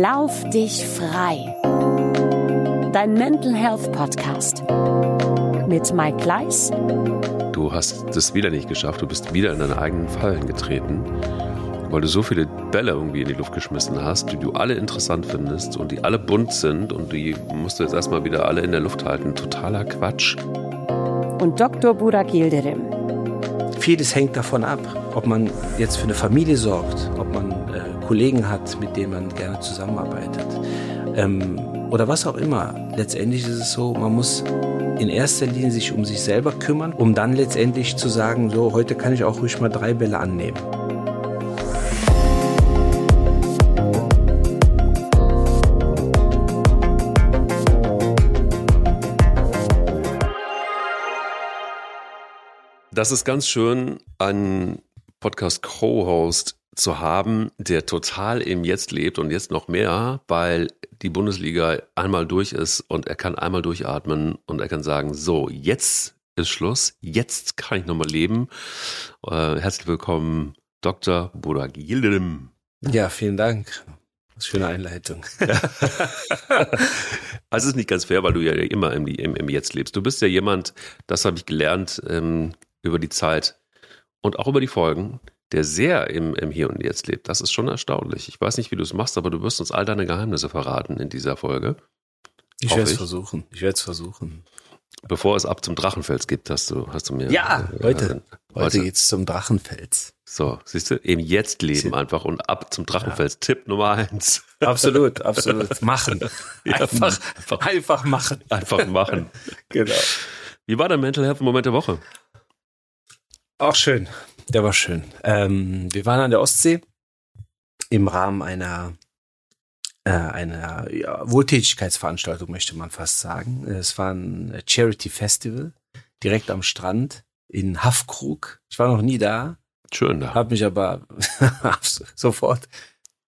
Lauf dich frei. Dein Mental Health Podcast mit Mike Gleis. Du hast es wieder nicht geschafft. Du bist wieder in deine eigenen Fallen getreten, weil du so viele Bälle irgendwie in die Luft geschmissen hast, die du alle interessant findest und die alle bunt sind und die musst du jetzt erstmal wieder alle in der Luft halten. Totaler Quatsch. Und Dr. Burak Yildirim. Vieles hängt davon ab, ob man jetzt für eine Familie sorgt, ob man Kollegen hat, mit denen man gerne zusammenarbeitet ähm, oder was auch immer. Letztendlich ist es so, man muss in erster Linie sich um sich selber kümmern, um dann letztendlich zu sagen, so heute kann ich auch ruhig mal drei Bälle annehmen. Das ist ganz schön, einen Podcast-Co-Host zu haben, der total im Jetzt lebt und jetzt noch mehr, weil die Bundesliga einmal durch ist und er kann einmal durchatmen und er kann sagen, so, jetzt ist Schluss, jetzt kann ich nochmal leben. Äh, herzlich willkommen, Dr. Burak Yildirim. Ja, vielen Dank. Schöne Einleitung. also es ist nicht ganz fair, weil du ja immer im, im, im Jetzt lebst. Du bist ja jemand, das habe ich gelernt, ähm, über die Zeit und auch über die Folgen, der sehr im, im Hier und Jetzt lebt. Das ist schon erstaunlich. Ich weiß nicht, wie du es machst, aber du wirst uns all deine Geheimnisse verraten in dieser Folge. Ich werde es versuchen. Ich werde es versuchen. Bevor es ab zum Drachenfels geht, hast du, hast du mir. Ja, äh, heute. Heute, heute geht's zum Drachenfels. So, siehst du, eben jetzt leben einfach und ab zum Drachenfels. Ja. Tipp Nummer eins. Absolut, absolut. Machen. Einfach, einfach, einfach machen. Einfach machen. genau. Wie war dein Mental Health Moment der Woche? Auch schön. Der war schön. Ähm, wir waren an der Ostsee im Rahmen einer äh, einer ja, Wohltätigkeitsveranstaltung, möchte man fast sagen. Es war ein Charity Festival direkt am Strand in Haffkrug. Ich war noch nie da. Schön da. Habe mich aber sofort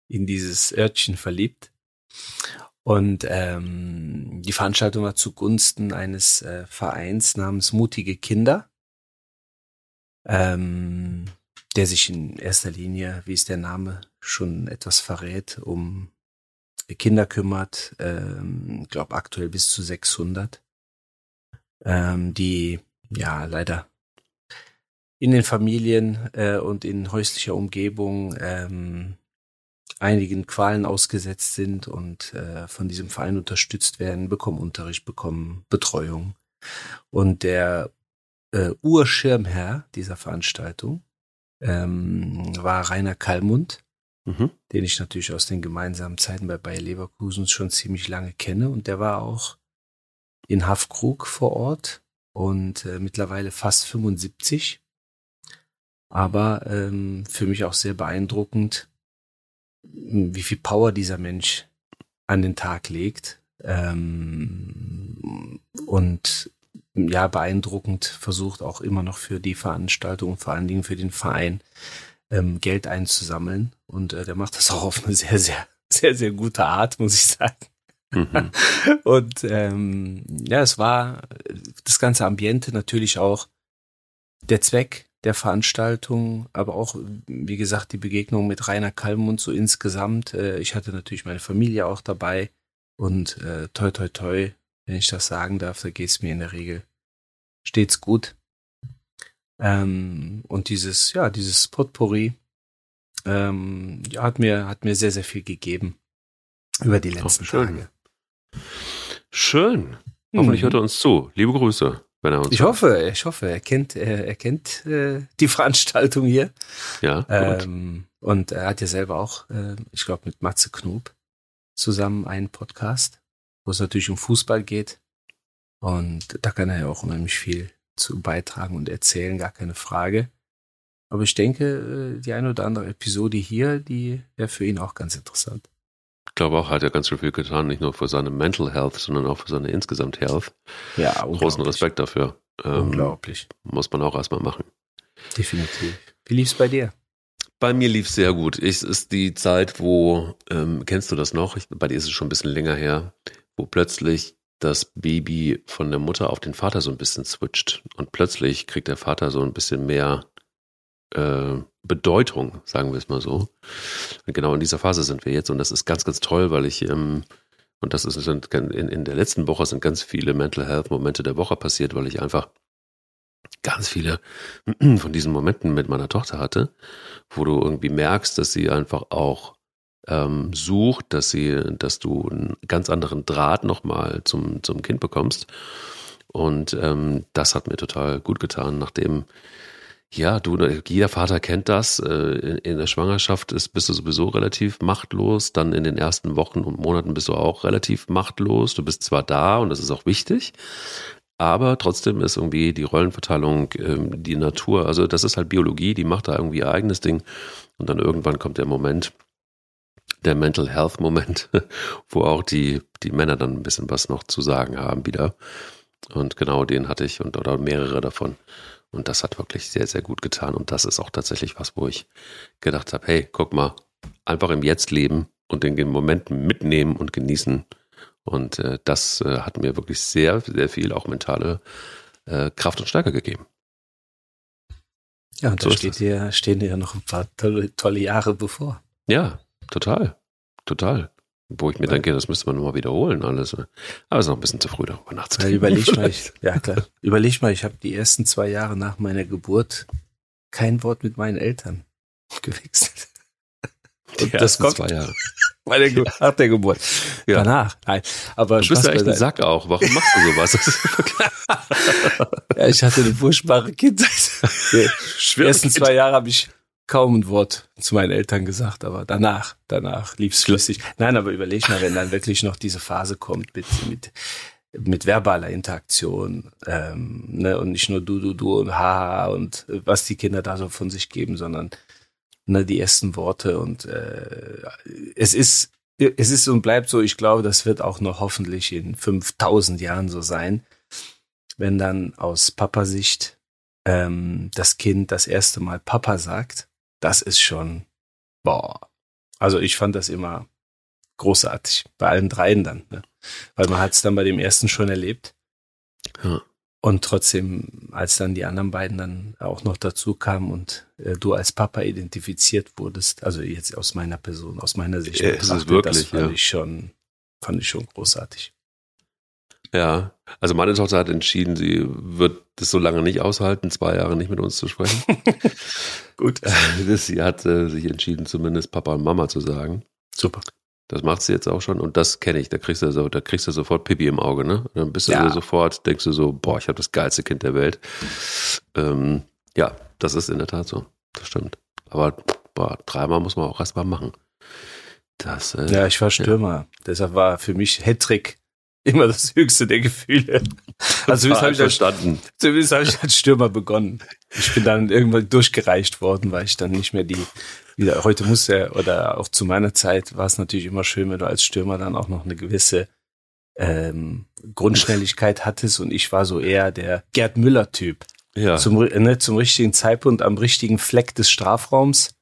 in dieses Örtchen verliebt. Und ähm, die Veranstaltung war zugunsten eines äh, Vereins namens Mutige Kinder ähm, der sich in erster Linie, wie es der Name schon etwas verrät, um Kinder kümmert, ähm, glaube aktuell bis zu 600, ähm, die ja leider in den Familien äh, und in häuslicher Umgebung ähm, einigen Qualen ausgesetzt sind und äh, von diesem Verein unterstützt werden, bekommen Unterricht, bekommen Betreuung. Und der äh, Urschirmherr dieser Veranstaltung ähm, war Rainer Kallmund, mhm. den ich natürlich aus den gemeinsamen Zeiten bei Bayer Leverkusen schon ziemlich lange kenne. Und der war auch in Haffkrug vor Ort und äh, mittlerweile fast 75. Aber ähm, für mich auch sehr beeindruckend, wie viel Power dieser Mensch an den Tag legt. Ähm, und ja beeindruckend versucht auch immer noch für die Veranstaltung und vor allen Dingen für den Verein ähm, Geld einzusammeln und äh, der macht das auch auf eine sehr sehr sehr sehr gute Art muss ich sagen mhm. und ähm, ja es war das ganze Ambiente natürlich auch der Zweck der Veranstaltung, aber auch, wie gesagt, die Begegnung mit Rainer Kalmund so insgesamt. Äh, ich hatte natürlich meine Familie auch dabei und äh, toi toi toi wenn ich das sagen darf, da geht es mir in der Regel stets gut. Ähm, und dieses, ja, dieses Potpourri ähm, ja, hat mir, hat mir sehr, sehr viel gegeben über die letzten schön. Tage. Schön. Hoffentlich mhm. hört er uns zu. Liebe Grüße, wenn er uns Ich hört. hoffe, ich hoffe, er kennt, er, er kennt äh, die Veranstaltung hier. Ja. Ähm, und er hat ja selber auch, äh, ich glaube, mit Matze Knob zusammen einen Podcast wo es natürlich um Fußball geht. Und da kann er ja auch unheimlich viel zu beitragen und erzählen, gar keine Frage. Aber ich denke, äh, die eine oder andere Episode hier, die wäre für ihn auch ganz interessant. Ich glaube auch, hat er ganz schön viel getan, nicht nur für seine Mental Health, sondern auch für seine insgesamt Health. Ja, Großen Respekt dafür. Ähm, unglaublich. Muss man auch erstmal machen. Definitiv. Wie lief's bei dir? Bei mir lief sehr gut. Es ist die Zeit, wo, ähm, kennst du das noch? Ich, bei dir ist es schon ein bisschen länger her wo plötzlich das Baby von der Mutter auf den Vater so ein bisschen switcht und plötzlich kriegt der Vater so ein bisschen mehr äh, Bedeutung, sagen wir es mal so. Und genau in dieser Phase sind wir jetzt und das ist ganz, ganz toll, weil ich, ähm, und das ist in, in der letzten Woche sind ganz viele Mental Health Momente der Woche passiert, weil ich einfach ganz viele von diesen Momenten mit meiner Tochter hatte, wo du irgendwie merkst, dass sie einfach auch ähm, sucht, dass sie, dass du einen ganz anderen Draht nochmal zum, zum Kind bekommst. Und ähm, das hat mir total gut getan, nachdem ja, du, jeder Vater kennt das. Äh, in der Schwangerschaft ist, bist du sowieso relativ machtlos. Dann in den ersten Wochen und Monaten bist du auch relativ machtlos. Du bist zwar da und das ist auch wichtig, aber trotzdem ist irgendwie die Rollenverteilung, ähm, die Natur, also das ist halt Biologie, die macht da irgendwie ihr eigenes Ding. Und dann irgendwann kommt der Moment, der Mental Health Moment, wo auch die, die Männer dann ein bisschen was noch zu sagen haben wieder. Und genau den hatte ich und oder mehrere davon. Und das hat wirklich sehr, sehr gut getan. Und das ist auch tatsächlich was, wo ich gedacht habe, hey, guck mal, einfach im Jetzt leben und den Momenten mitnehmen und genießen. Und äh, das äh, hat mir wirklich sehr, sehr viel auch mentale äh, Kraft und Stärke gegeben. Ja, und so da steht dir, stehen dir ja noch ein paar tolle, tolle Jahre bevor. Ja, total. Total. Wo ich mir denke, das müsste man nochmal wiederholen, alles. Aber es ist noch ein bisschen zu früh, darüber nachzudenken. Ja, überleg mal, ich, ja klar. Überleg mal, ich habe die ersten zwei Jahre nach meiner Geburt kein Wort mit meinen Eltern gewechselt. Und das kommt zwei Jahre. Bei der ja. Nach der Geburt. Ja. Danach. Nein. Aber du bist ja echt ein Sack auch. Warum machst du sowas? ja, ich hatte eine furchtbare Kindheit. Die ersten zwei Jahre habe ich kaum ein Wort zu meinen Eltern gesagt, aber danach, danach lief's flüssig. Nein, aber überleg mal, wenn dann wirklich noch diese Phase kommt mit, mit, mit verbaler Interaktion, ähm, ne, und nicht nur du, du, du und haha und was die Kinder da so von sich geben, sondern ne, die ersten Worte und äh, es ist, es ist und bleibt so, ich glaube, das wird auch noch hoffentlich in 5000 Jahren so sein, wenn dann aus Papa-Sicht ähm, das Kind das erste Mal Papa sagt das ist schon, boah. Also ich fand das immer großartig, bei allen dreien dann, ne? weil man hat es dann bei dem ersten schon erlebt. Ja. Und trotzdem, als dann die anderen beiden dann auch noch dazu kamen und äh, du als Papa identifiziert wurdest, also jetzt aus meiner Person, aus meiner Sicht, ja, wirklich, das fand ja. ich schon, fand ich schon großartig. Ja, also meine Tochter hat entschieden, sie wird das so lange nicht aushalten, zwei Jahre nicht mit uns zu sprechen. Gut. sie hat äh, sich entschieden, zumindest Papa und Mama zu sagen. Super. Das macht sie jetzt auch schon und das kenne ich. Da kriegst du so, da kriegst du sofort Pipi im Auge, ne? Dann bist du ja. sofort, denkst du so, boah, ich habe das geilste Kind der Welt. Ähm, ja, das ist in der Tat so. Das stimmt. Aber boah, dreimal muss man auch erst mal machen. Das, äh, ja, ich war Stürmer. Ja. Deshalb war für mich Hattrick immer das höchste der Gefühle. Also zumindest habe ich, verstanden. zumindest hab ich als Stürmer begonnen. Ich bin dann irgendwann durchgereicht worden, weil ich dann nicht mehr die, wieder, heute muss er, oder auch zu meiner Zeit war es natürlich immer schön, wenn du als Stürmer dann auch noch eine gewisse ähm, Grundschnelligkeit hattest und ich war so eher der Gerd Müller-Typ. Ja. Zum, ne, zum richtigen Zeitpunkt am richtigen Fleck des Strafraums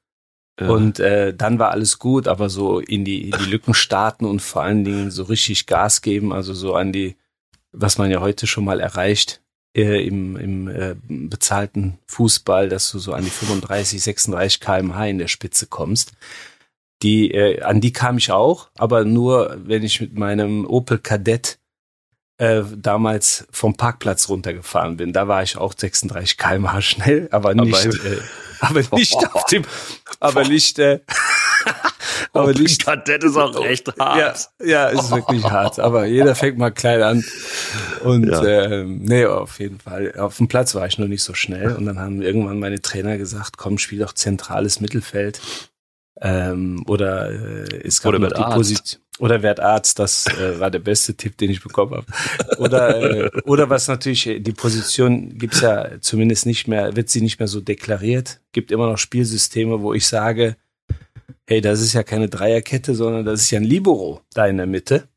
und äh, dann war alles gut, aber so in die, in die Lücken starten und vor allen Dingen so richtig Gas geben, also so an die, was man ja heute schon mal erreicht äh, im, im äh, bezahlten Fußball, dass du so an die 35, 36 kmh in der Spitze kommst. Die, äh, an die kam ich auch, aber nur, wenn ich mit meinem Opel Kadett äh, damals vom Parkplatz runtergefahren bin. Da war ich auch 36 kmh schnell, aber nicht, aber, äh, aber nicht auf dem, aber nicht, äh, aber oh, nicht. Kadett ist auch echt hart. Ja, ja ist wirklich hart. Aber jeder fängt mal klein an. Und ja. äh, nee, auf jeden Fall. Auf dem Platz war ich noch nicht so schnell. Und dann haben irgendwann meine Trainer gesagt, komm, spiel doch zentrales Mittelfeld. Ähm, oder äh, es gab oder die Position. Oder werd Arzt, das äh, war der beste Tipp, den ich bekommen habe. Oder, äh, oder was natürlich, die Position gibt's ja zumindest nicht mehr, wird sie nicht mehr so deklariert. Gibt immer noch Spielsysteme, wo ich sage, hey, das ist ja keine Dreierkette, sondern das ist ja ein Libero da in der Mitte.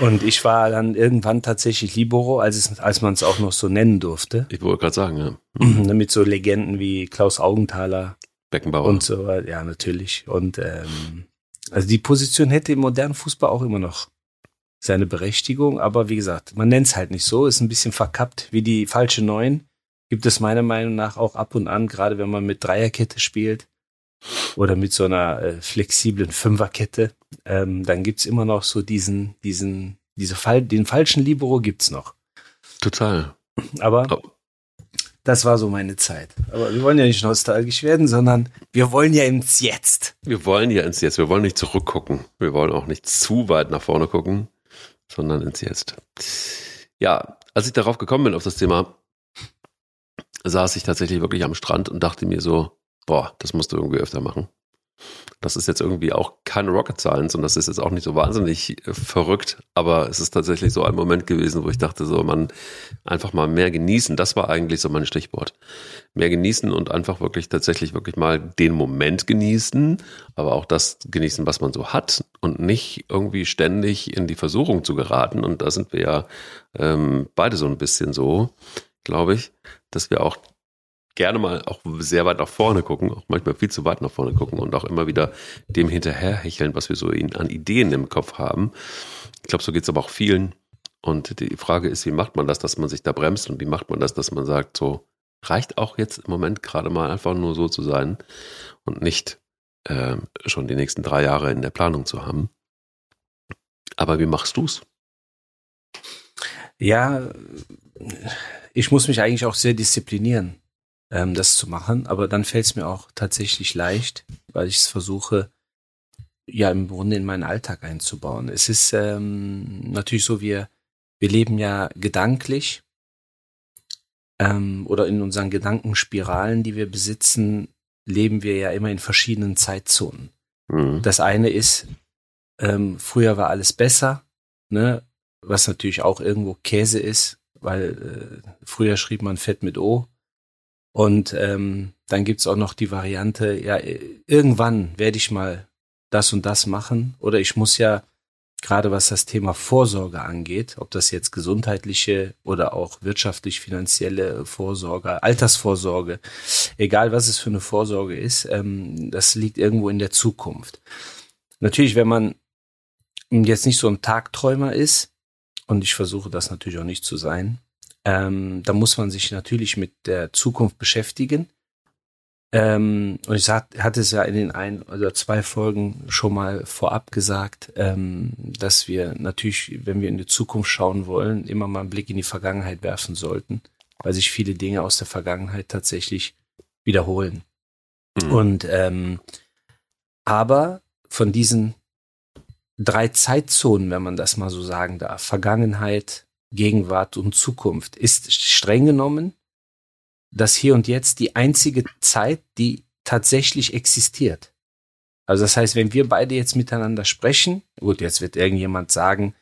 Und ich war dann irgendwann tatsächlich Libero, als, es, als man es auch noch so nennen durfte. Ich wollte gerade sagen, ja. Mhm. Mit so Legenden wie Klaus Augenthaler. Beckenbauer. Und so, ja, natürlich. Und ähm, also die Position hätte im modernen Fußball auch immer noch seine Berechtigung, aber wie gesagt, man nennt es halt nicht so, ist ein bisschen verkappt wie die falsche Neun gibt es meiner Meinung nach auch ab und an, gerade wenn man mit Dreierkette spielt oder mit so einer äh, flexiblen Fünferkette, ähm, dann gibt's immer noch so diesen, diesen, diese Fall, den falschen Libero gibt's noch. Total. Aber. Das war so meine Zeit. Aber wir wollen ja nicht nostalgisch werden, sondern wir wollen ja ins Jetzt. Wir wollen ja ins Jetzt. Wir wollen nicht zurückgucken. Wir wollen auch nicht zu weit nach vorne gucken, sondern ins Jetzt. Ja, als ich darauf gekommen bin auf das Thema, saß ich tatsächlich wirklich am Strand und dachte mir so, boah, das musst du irgendwie öfter machen. Das ist jetzt irgendwie auch keine Rocket Science und das ist jetzt auch nicht so wahnsinnig äh, verrückt, aber es ist tatsächlich so ein Moment gewesen, wo ich dachte, so man einfach mal mehr genießen. Das war eigentlich so mein Stichwort. Mehr genießen und einfach wirklich tatsächlich wirklich mal den Moment genießen, aber auch das genießen, was man so hat und nicht irgendwie ständig in die Versuchung zu geraten. Und da sind wir ja ähm, beide so ein bisschen so, glaube ich, dass wir auch gerne mal auch sehr weit nach vorne gucken, auch manchmal viel zu weit nach vorne gucken und auch immer wieder dem hinterherhecheln, was wir so an Ideen im Kopf haben. Ich glaube, so geht es aber auch vielen. Und die Frage ist, wie macht man das, dass man sich da bremst und wie macht man das, dass man sagt, so reicht auch jetzt im Moment gerade mal einfach nur so zu sein und nicht äh, schon die nächsten drei Jahre in der Planung zu haben. Aber wie machst du's? Ja, ich muss mich eigentlich auch sehr disziplinieren ähm, das zu machen. Aber dann fällt es mir auch tatsächlich leicht, weil ich es versuche, ja im Grunde in meinen Alltag einzubauen. Es ist ähm, natürlich so, wir, wir leben ja gedanklich ähm, oder in unseren Gedankenspiralen, die wir besitzen, leben wir ja immer in verschiedenen Zeitzonen. Mhm. Das eine ist, ähm, früher war alles besser, ne? was natürlich auch irgendwo Käse ist, weil äh, früher schrieb man Fett mit O und ähm, dann gibt's auch noch die Variante, ja, irgendwann werde ich mal das und das machen. Oder ich muss ja, gerade was das Thema Vorsorge angeht, ob das jetzt gesundheitliche oder auch wirtschaftlich-finanzielle Vorsorge, Altersvorsorge, egal was es für eine Vorsorge ist, ähm, das liegt irgendwo in der Zukunft. Natürlich, wenn man jetzt nicht so ein Tagträumer ist, und ich versuche das natürlich auch nicht zu sein, ähm, da muss man sich natürlich mit der Zukunft beschäftigen. Ähm, und ich sag, hatte es ja in den ein oder zwei Folgen schon mal vorab gesagt, ähm, dass wir natürlich, wenn wir in die Zukunft schauen wollen, immer mal einen Blick in die Vergangenheit werfen sollten, weil sich viele Dinge aus der Vergangenheit tatsächlich wiederholen. Mhm. Und ähm, aber von diesen drei Zeitzonen, wenn man das mal so sagen darf, Vergangenheit, Gegenwart und Zukunft ist streng genommen das Hier und Jetzt die einzige Zeit, die tatsächlich existiert. Also das heißt, wenn wir beide jetzt miteinander sprechen, gut, jetzt wird irgendjemand sagen,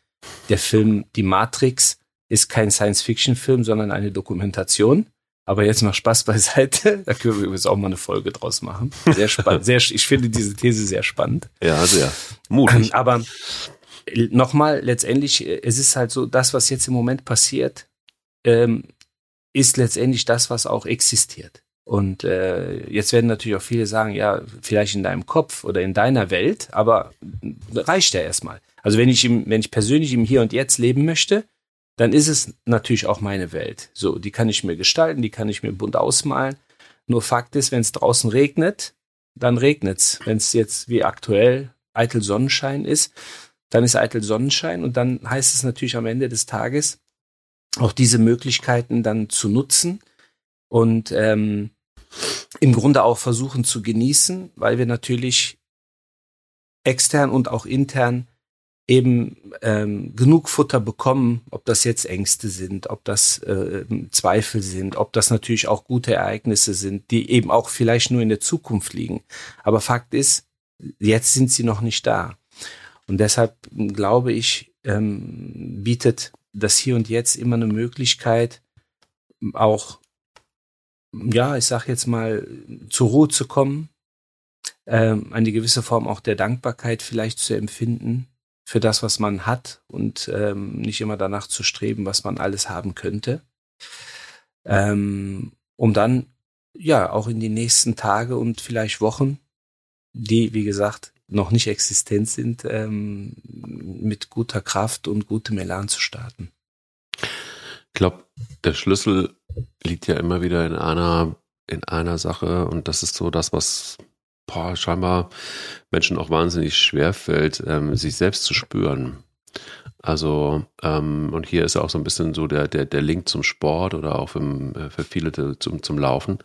der Film Die Matrix ist kein Science-Fiction-Film, sondern eine Dokumentation. Aber jetzt mal Spaß beiseite. Da können wir übrigens auch mal eine Folge draus machen. Sehr spannend. Sehr, ich finde diese These sehr spannend. Ja, sehr. Mutig. Aber nochmal, letztendlich, äh, es ist halt so, das, was jetzt im Moment passiert, ähm, ist letztendlich das, was auch existiert. Und äh, jetzt werden natürlich auch viele sagen, ja, vielleicht in deinem Kopf oder in deiner Welt, aber reicht ja erstmal. Also wenn ich im, wenn ich persönlich im Hier und Jetzt leben möchte, dann ist es natürlich auch meine Welt. So, die kann ich mir gestalten, die kann ich mir bunt ausmalen. Nur Fakt ist, wenn es draußen regnet, dann regnet's. Wenn es jetzt wie aktuell eitel Sonnenschein ist, dann ist eitel Sonnenschein und dann heißt es natürlich am Ende des Tages, auch diese Möglichkeiten dann zu nutzen und ähm, im Grunde auch versuchen zu genießen, weil wir natürlich extern und auch intern eben ähm, genug Futter bekommen, ob das jetzt Ängste sind, ob das äh, Zweifel sind, ob das natürlich auch gute Ereignisse sind, die eben auch vielleicht nur in der Zukunft liegen. Aber Fakt ist, jetzt sind sie noch nicht da. Und deshalb glaube ich, ähm, bietet das Hier und Jetzt immer eine Möglichkeit, auch, ja, ich sag jetzt mal, zur Ruhe zu kommen, ähm, eine gewisse Form auch der Dankbarkeit vielleicht zu empfinden für das, was man hat und ähm, nicht immer danach zu streben, was man alles haben könnte, ähm, um dann ja auch in die nächsten Tage und vielleicht Wochen, die wie gesagt noch nicht existent sind, ähm, mit guter Kraft und gutem Elan zu starten. Ich glaube, der Schlüssel liegt ja immer wieder in einer, in einer Sache und das ist so das, was boah, scheinbar Menschen auch wahnsinnig schwer fällt, ähm, sich selbst zu spüren. Also, ähm, und hier ist auch so ein bisschen so der, der, der Link zum Sport oder auch für, äh, für viele zum, zum Laufen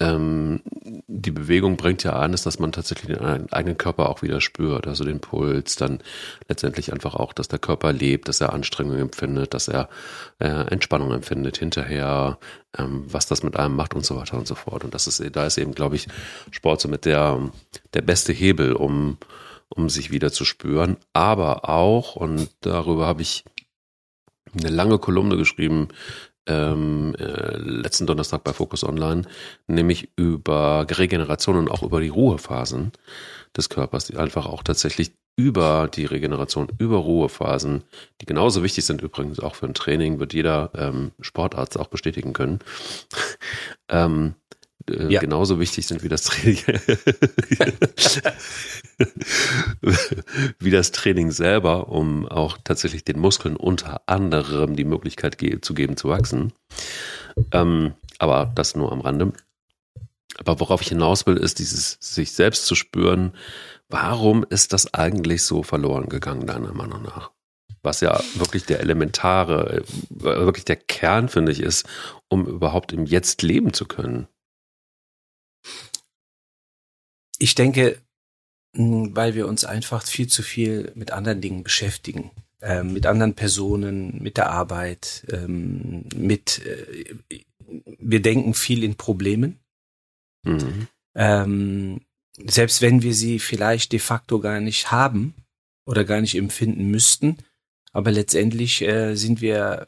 ähm, die Bewegung bringt ja an, ist, dass man tatsächlich den eigenen Körper auch wieder spürt, also den Puls, dann letztendlich einfach auch, dass der Körper lebt, dass er Anstrengung empfindet, dass er äh, Entspannung empfindet hinterher, ähm, was das mit einem macht und so weiter und so fort. Und das ist, da ist eben, glaube ich, Sport somit der, der beste Hebel, um, um sich wieder zu spüren. Aber auch, und darüber habe ich eine lange Kolumne geschrieben ähm, äh, letzten Donnerstag bei Focus Online, nämlich über Regeneration und auch über die Ruhephasen des Körpers, die einfach auch tatsächlich über die Regeneration, über Ruhephasen, die genauso wichtig sind übrigens auch für ein Training, wird jeder ähm, Sportarzt auch bestätigen können. ähm, äh, ja. genauso wichtig sind wie das Training. wie das Training selber, um auch tatsächlich den Muskeln unter anderem die Möglichkeit ge zu geben, zu wachsen. Ähm, aber das nur am Rande. Aber worauf ich hinaus will, ist dieses sich selbst zu spüren. Warum ist das eigentlich so verloren gegangen, deiner Meinung nach? Was ja wirklich der elementare, äh, wirklich der Kern, finde ich, ist, um überhaupt im Jetzt leben zu können. Ich denke, weil wir uns einfach viel zu viel mit anderen Dingen beschäftigen. Ähm, mit anderen Personen, mit der Arbeit, ähm, mit, äh, wir denken viel in Problemen. Mhm. Ähm, selbst wenn wir sie vielleicht de facto gar nicht haben oder gar nicht empfinden müssten, aber letztendlich äh, sind wir,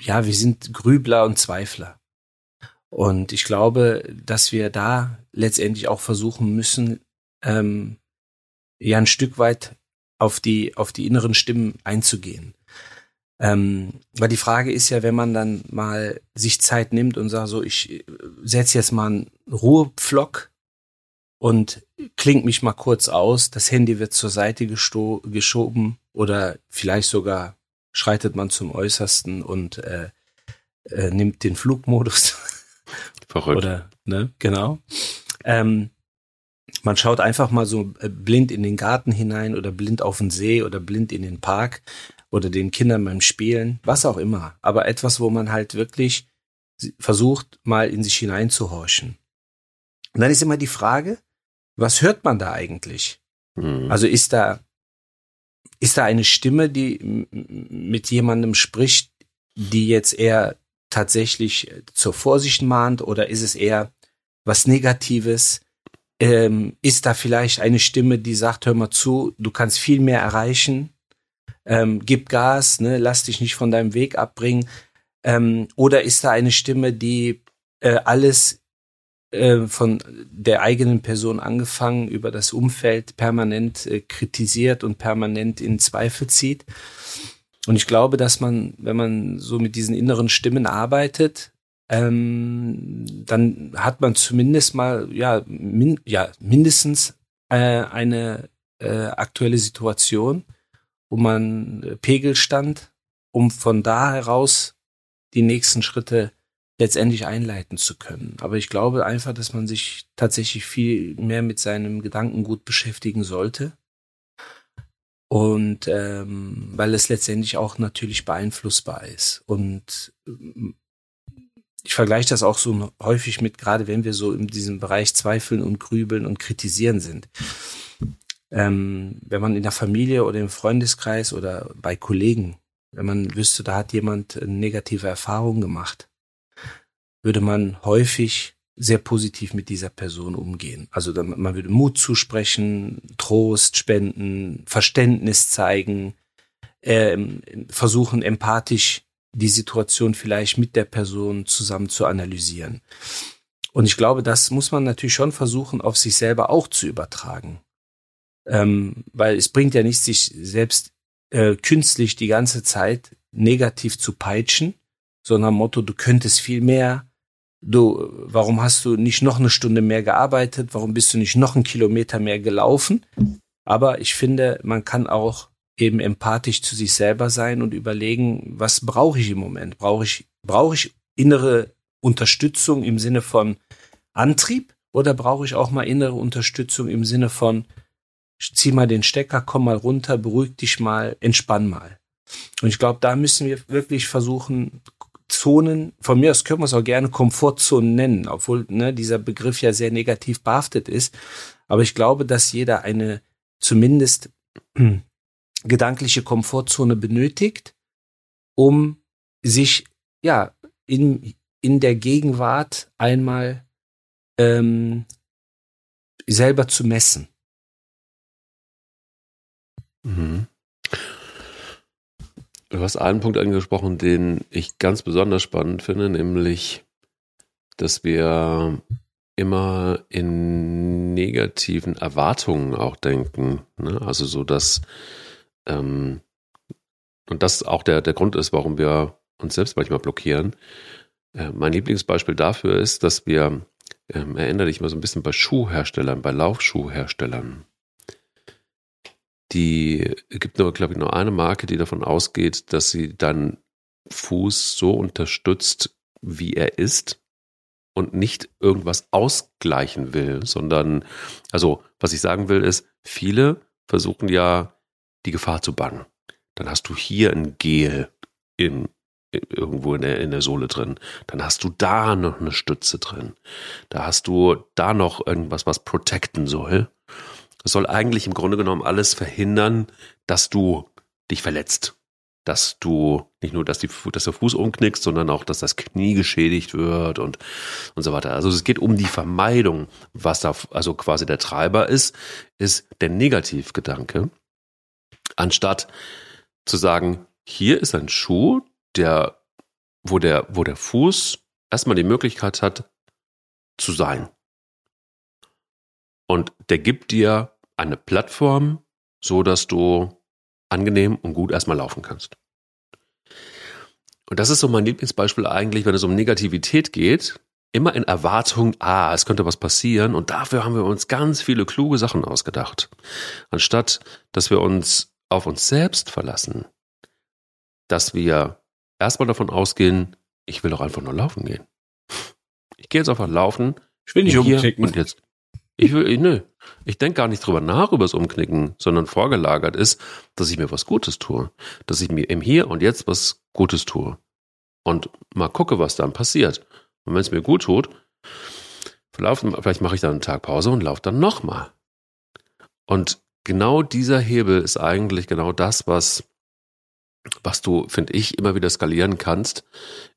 ja, wir sind Grübler und Zweifler. Und ich glaube, dass wir da letztendlich auch versuchen müssen, ähm, ja ein Stück weit auf die, auf die inneren Stimmen einzugehen. Ähm, weil die Frage ist ja, wenn man dann mal sich Zeit nimmt und sagt, so, ich äh, setze jetzt mal einen Ruhepflock und klingt mich mal kurz aus, das Handy wird zur Seite geschoben oder vielleicht sogar schreitet man zum Äußersten und äh, äh, nimmt den Flugmodus. Verrückt. Oder, ne, genau. Ähm, man schaut einfach mal so äh, blind in den Garten hinein oder blind auf den See oder blind in den Park oder den Kindern beim Spielen, was auch immer. Aber etwas, wo man halt wirklich versucht, mal in sich hineinzuhorchen. Und dann ist immer die Frage, was hört man da eigentlich? Mhm. Also ist da, ist da eine Stimme, die mit jemandem spricht, die jetzt eher tatsächlich zur Vorsicht mahnt oder ist es eher was Negatives? ähm, ist da vielleicht eine Stimme, die sagt, hör mal zu, du kannst viel mehr erreichen, ähm, gib Gas, ne, lass dich nicht von deinem Weg abbringen. Ähm, oder ist da eine Stimme, die äh, alles äh, von der eigenen Person angefangen über das Umfeld permanent äh, kritisiert und permanent in Zweifel zieht? Und ich glaube, dass man, wenn man so mit diesen inneren Stimmen arbeitet, ähm, dann hat man zumindest mal, ja, min, ja mindestens äh, eine äh, aktuelle Situation, wo man äh, Pegelstand, um von da heraus die nächsten Schritte letztendlich einleiten zu können. Aber ich glaube einfach, dass man sich tatsächlich viel mehr mit seinem Gedankengut beschäftigen sollte. Und ähm, weil es letztendlich auch natürlich beeinflussbar ist. Und ich vergleiche das auch so häufig mit, gerade wenn wir so in diesem Bereich Zweifeln und Grübeln und Kritisieren sind. Ähm, wenn man in der Familie oder im Freundeskreis oder bei Kollegen, wenn man wüsste, da hat jemand eine negative Erfahrung gemacht, würde man häufig sehr positiv mit dieser Person umgehen. Also man würde Mut zusprechen, Trost spenden, Verständnis zeigen, ähm, versuchen empathisch die Situation vielleicht mit der Person zusammen zu analysieren. Und ich glaube, das muss man natürlich schon versuchen, auf sich selber auch zu übertragen. Ähm, weil es bringt ja nichts, sich selbst äh, künstlich die ganze Zeit negativ zu peitschen, sondern Motto, du könntest viel mehr, du, warum hast du nicht noch eine Stunde mehr gearbeitet, warum bist du nicht noch einen Kilometer mehr gelaufen? Aber ich finde, man kann auch eben empathisch zu sich selber sein und überlegen, was brauche ich im Moment? Brauche ich, brauche ich innere Unterstützung im Sinne von Antrieb oder brauche ich auch mal innere Unterstützung im Sinne von zieh mal den Stecker, komm mal runter, beruhig dich mal, entspann mal. Und ich glaube, da müssen wir wirklich versuchen, Zonen, von mir aus können wir es auch gerne Komfortzonen nennen, obwohl ne, dieser Begriff ja sehr negativ behaftet ist. Aber ich glaube, dass jeder eine zumindest gedankliche Komfortzone benötigt, um sich ja in, in der Gegenwart einmal ähm, selber zu messen. Mhm. Du hast einen Punkt angesprochen, den ich ganz besonders spannend finde, nämlich, dass wir immer in negativen Erwartungen auch denken. Ne? Also so, dass ähm, und das auch der, der Grund ist, warum wir uns selbst manchmal blockieren. Äh, mein Lieblingsbeispiel dafür ist, dass wir, ähm, erinnere dich mal so ein bisschen bei Schuhherstellern, bei Laufschuhherstellern. Die gibt nur, glaube ich, nur eine Marke, die davon ausgeht, dass sie deinen Fuß so unterstützt, wie er ist und nicht irgendwas ausgleichen will, sondern, also, was ich sagen will, ist, viele versuchen ja, die Gefahr zu bannen. Dann hast du hier ein Gel im, irgendwo in der, in der Sohle drin. Dann hast du da noch eine Stütze drin. Da hast du da noch irgendwas, was protecten soll. Das soll eigentlich im Grunde genommen alles verhindern, dass du dich verletzt. Dass du nicht nur, dass, die, dass der Fuß umknickst, sondern auch, dass das Knie geschädigt wird und, und so weiter. Also es geht um die Vermeidung. Was da also quasi der Treiber ist, ist der Negativgedanke. Anstatt zu sagen, hier ist ein Schuh, der, wo der, wo der Fuß erstmal die Möglichkeit hat, zu sein. Und der gibt dir eine Plattform, so dass du angenehm und gut erstmal laufen kannst. Und das ist so mein Lieblingsbeispiel eigentlich, wenn es um Negativität geht. Immer in Erwartung, ah, es könnte was passieren. Und dafür haben wir uns ganz viele kluge Sachen ausgedacht. Anstatt, dass wir uns auf uns selbst verlassen, dass wir erstmal davon ausgehen, ich will doch einfach nur laufen gehen. Ich gehe jetzt einfach laufen. Ich will nicht umknicken. Und jetzt. Ich will, nö. Ich denke gar nicht drüber nach, über das Umknicken, sondern vorgelagert ist, dass ich mir was Gutes tue. Dass ich mir im Hier und Jetzt was Gutes tue. Und mal gucke, was dann passiert. Und wenn es mir gut tut, vielleicht mache ich dann einen Tag Pause und laufe dann nochmal. Und genau dieser Hebel ist eigentlich genau das, was was du, finde ich, immer wieder skalieren kannst.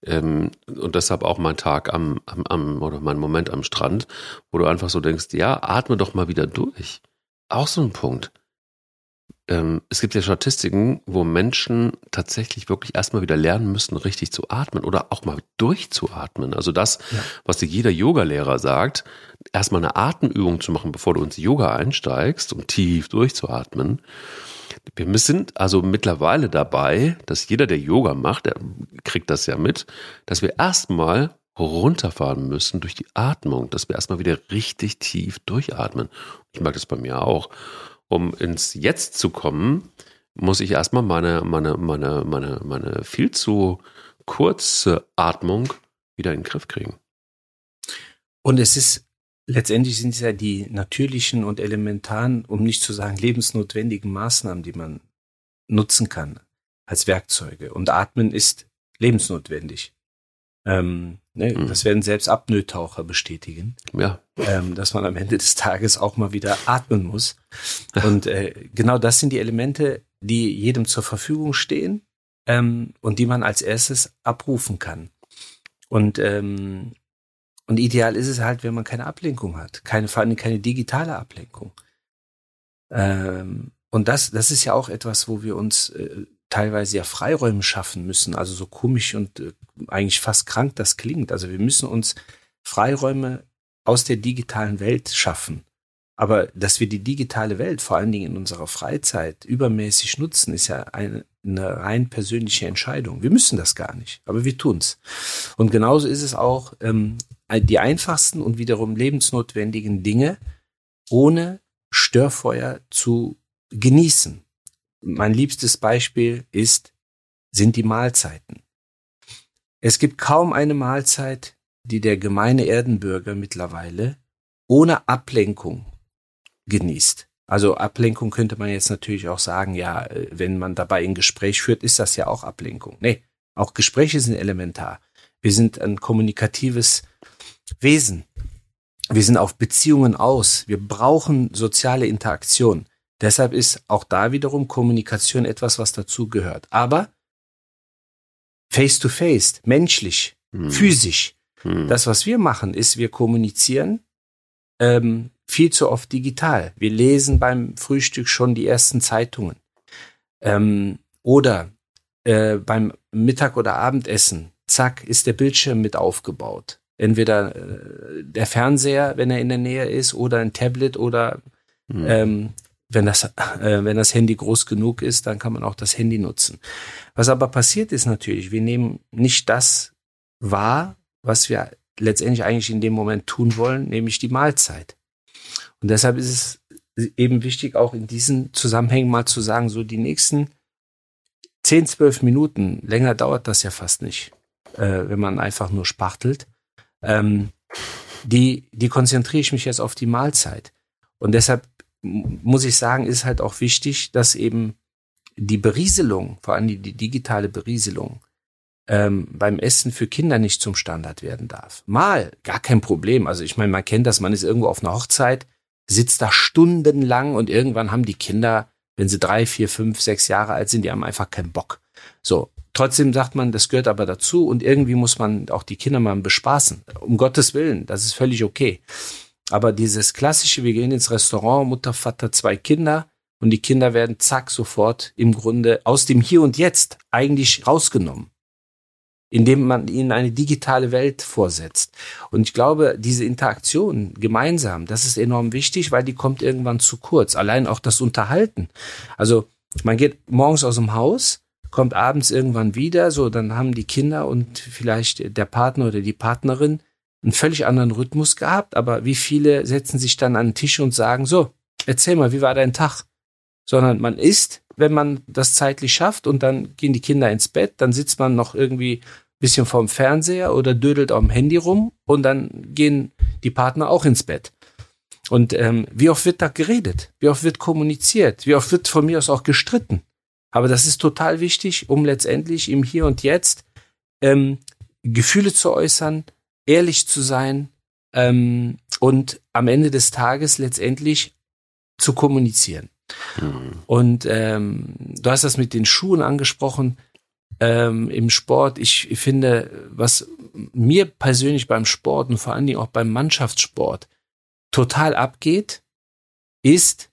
Ähm, und deshalb auch mein Tag am, am, am, oder mein Moment am Strand, wo du einfach so denkst, ja, atme doch mal wieder durch. Auch so ein Punkt. Ähm, es gibt ja Statistiken, wo Menschen tatsächlich wirklich erstmal wieder lernen müssen, richtig zu atmen oder auch mal durchzuatmen. Also das, ja. was dir jeder Yogalehrer sagt, erstmal eine Atemübung zu machen, bevor du ins Yoga einsteigst, um tief durchzuatmen. Wir sind also mittlerweile dabei, dass jeder, der Yoga macht, der kriegt das ja mit, dass wir erstmal runterfahren müssen durch die Atmung, dass wir erstmal wieder richtig tief durchatmen. Ich mag das bei mir auch. Um ins Jetzt zu kommen, muss ich erstmal meine, meine, meine, meine, meine viel zu kurze Atmung wieder in den Griff kriegen. Und es ist letztendlich sind es ja die natürlichen und elementaren, um nicht zu sagen lebensnotwendigen Maßnahmen, die man nutzen kann als Werkzeuge. Und Atmen ist lebensnotwendig. Ähm, ne, mhm. Das werden selbst Apnoe-Taucher bestätigen. Ja. Ähm, dass man am Ende des Tages auch mal wieder atmen muss. Und äh, genau das sind die Elemente, die jedem zur Verfügung stehen ähm, und die man als erstes abrufen kann. Und ähm, und ideal ist es halt, wenn man keine Ablenkung hat, keine, vor allem keine digitale Ablenkung. Ähm, und das, das ist ja auch etwas, wo wir uns äh, teilweise ja Freiräume schaffen müssen. Also so komisch und äh, eigentlich fast krank das klingt. Also wir müssen uns Freiräume aus der digitalen Welt schaffen. Aber dass wir die digitale Welt vor allen Dingen in unserer Freizeit übermäßig nutzen, ist ja eine, eine rein persönliche Entscheidung. Wir müssen das gar nicht, aber wir tun's. Und genauso ist es auch ähm, die einfachsten und wiederum lebensnotwendigen Dinge ohne Störfeuer zu genießen. mein liebstes Beispiel ist, sind die Mahlzeiten. Es gibt kaum eine Mahlzeit, die der gemeine Erdenbürger mittlerweile ohne Ablenkung genießt. Also Ablenkung könnte man jetzt natürlich auch sagen, ja, äh, wenn man dabei ein Gespräch führt, ist das ja auch Ablenkung. Nee, auch Gespräche sind elementar. Wir sind ein kommunikatives Wesen. Wir sind auf Beziehungen aus. Wir brauchen soziale Interaktion. Deshalb ist auch da wiederum Kommunikation etwas, was dazugehört. Aber face to face, menschlich, hm. physisch. Hm. Das, was wir machen, ist, wir kommunizieren ähm, viel zu oft digital. Wir lesen beim Frühstück schon die ersten Zeitungen. Ähm, oder äh, beim Mittag- oder Abendessen, zack, ist der Bildschirm mit aufgebaut. Entweder äh, der Fernseher, wenn er in der Nähe ist, oder ein Tablet oder mhm. ähm, wenn das, äh, wenn das Handy groß genug ist, dann kann man auch das Handy nutzen. Was aber passiert ist natürlich, wir nehmen nicht das wahr, was wir letztendlich eigentlich in dem Moment tun wollen, nämlich die Mahlzeit. Und deshalb ist es eben wichtig, auch in diesen Zusammenhängen mal zu sagen, so die nächsten 10, 12 Minuten, länger dauert das ja fast nicht, äh, wenn man einfach nur spachtelt, ähm, die, die konzentriere ich mich jetzt auf die Mahlzeit. Und deshalb muss ich sagen, ist halt auch wichtig, dass eben die Berieselung, vor allem die, die digitale Berieselung, ähm, beim Essen für Kinder nicht zum Standard werden darf. Mal, gar kein Problem. Also ich meine, man kennt das, man ist irgendwo auf einer Hochzeit, sitzt da stundenlang und irgendwann haben die Kinder wenn sie drei, vier, fünf, sechs Jahre alt sind, die haben einfach keinen Bock. So. Trotzdem sagt man, das gehört aber dazu und irgendwie muss man auch die Kinder mal bespaßen. Um Gottes Willen, das ist völlig okay. Aber dieses klassische, wir gehen ins Restaurant, Mutter, Vater, zwei Kinder und die Kinder werden zack sofort im Grunde aus dem Hier und Jetzt eigentlich rausgenommen indem man ihnen eine digitale Welt vorsetzt. Und ich glaube, diese Interaktion gemeinsam, das ist enorm wichtig, weil die kommt irgendwann zu kurz. Allein auch das Unterhalten. Also man geht morgens aus dem Haus, kommt abends irgendwann wieder, so dann haben die Kinder und vielleicht der Partner oder die Partnerin einen völlig anderen Rhythmus gehabt, aber wie viele setzen sich dann an den Tisch und sagen, so, erzähl mal, wie war dein Tag? Sondern man isst, wenn man das zeitlich schafft und dann gehen die Kinder ins Bett, dann sitzt man noch irgendwie bisschen vorm Fernseher oder dödelt am Handy rum und dann gehen die Partner auch ins Bett. Und ähm, wie oft wird da geredet? Wie oft wird kommuniziert? Wie oft wird von mir aus auch gestritten? Aber das ist total wichtig, um letztendlich im Hier und Jetzt ähm, Gefühle zu äußern, ehrlich zu sein ähm, und am Ende des Tages letztendlich zu kommunizieren. Mhm. Und ähm, du hast das mit den Schuhen angesprochen ähm, im Sport. Ich, ich finde, was mir persönlich beim Sport und vor allen Dingen auch beim Mannschaftssport total abgeht, ist,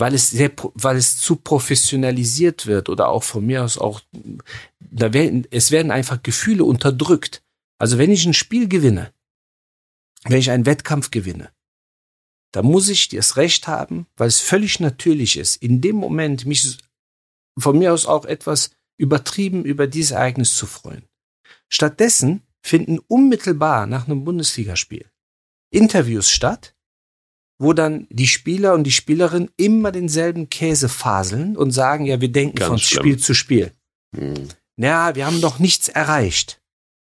weil es sehr, weil es zu professionalisiert wird oder auch von mir aus auch, da werden, es werden einfach Gefühle unterdrückt. Also wenn ich ein Spiel gewinne, wenn ich einen Wettkampf gewinne, da muss ich das Recht haben, weil es völlig natürlich ist, in dem Moment mich von mir aus auch etwas übertrieben über dieses Ereignis zu freuen. Stattdessen finden unmittelbar nach einem Bundesligaspiel Interviews statt, wo dann die Spieler und die Spielerin immer denselben Käse faseln und sagen, ja, wir denken Ganz von schlimm. Spiel zu Spiel. Mhm. Ja, wir haben noch nichts erreicht.